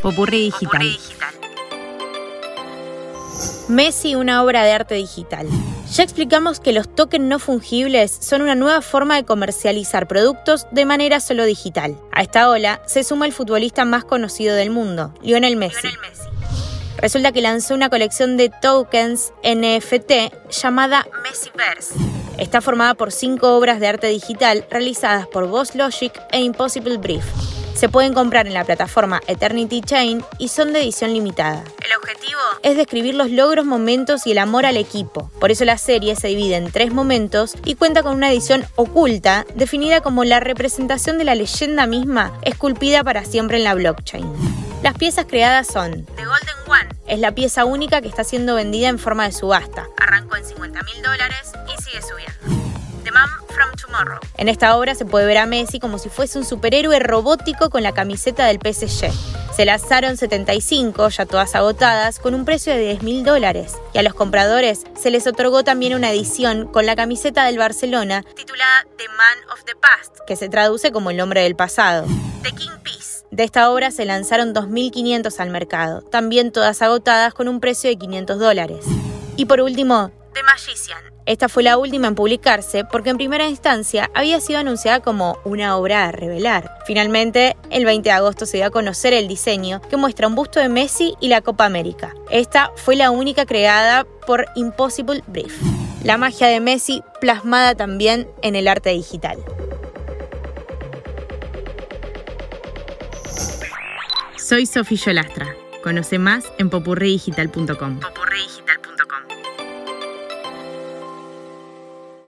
Popurrí digital. Messi, una obra de arte digital. Ya explicamos que los tokens no fungibles son una nueva forma de comercializar productos de manera solo digital. A esta ola se suma el futbolista más conocido del mundo, Lionel Messi. Resulta que lanzó una colección de tokens NFT llamada Messiverse. Está formada por cinco obras de arte digital realizadas por Boss Logic e Impossible Brief. Se pueden comprar en la plataforma Eternity Chain y son de edición limitada. El objetivo es describir los logros, momentos y el amor al equipo. Por eso la serie se divide en tres momentos y cuenta con una edición oculta definida como la representación de la leyenda misma esculpida para siempre en la blockchain. Las piezas creadas son The Golden One, es la pieza única que está siendo vendida en forma de subasta. Arrancó en 50 mil dólares y sigue subiendo. The Man from Tomorrow. En esta obra se puede ver a Messi como si fuese un superhéroe robótico con la camiseta del PSG. Se lanzaron 75, ya todas agotadas, con un precio de 10 mil dólares. Y a los compradores se les otorgó también una edición con la camiseta del Barcelona titulada The Man of the Past, que se traduce como el hombre del pasado. The King Piece. De esta obra se lanzaron 2.500 al mercado, también todas agotadas con un precio de 500 dólares. Y por último, The Magician, esta fue la última en publicarse porque en primera instancia había sido anunciada como una obra a revelar. Finalmente, el 20 de agosto se dio a conocer el diseño que muestra un busto de Messi y la Copa América. Esta fue la única creada por Impossible Brief. La magia de Messi plasmada también en el arte digital. Soy Sofía Yolastra. Conoce más en popurridigital.com.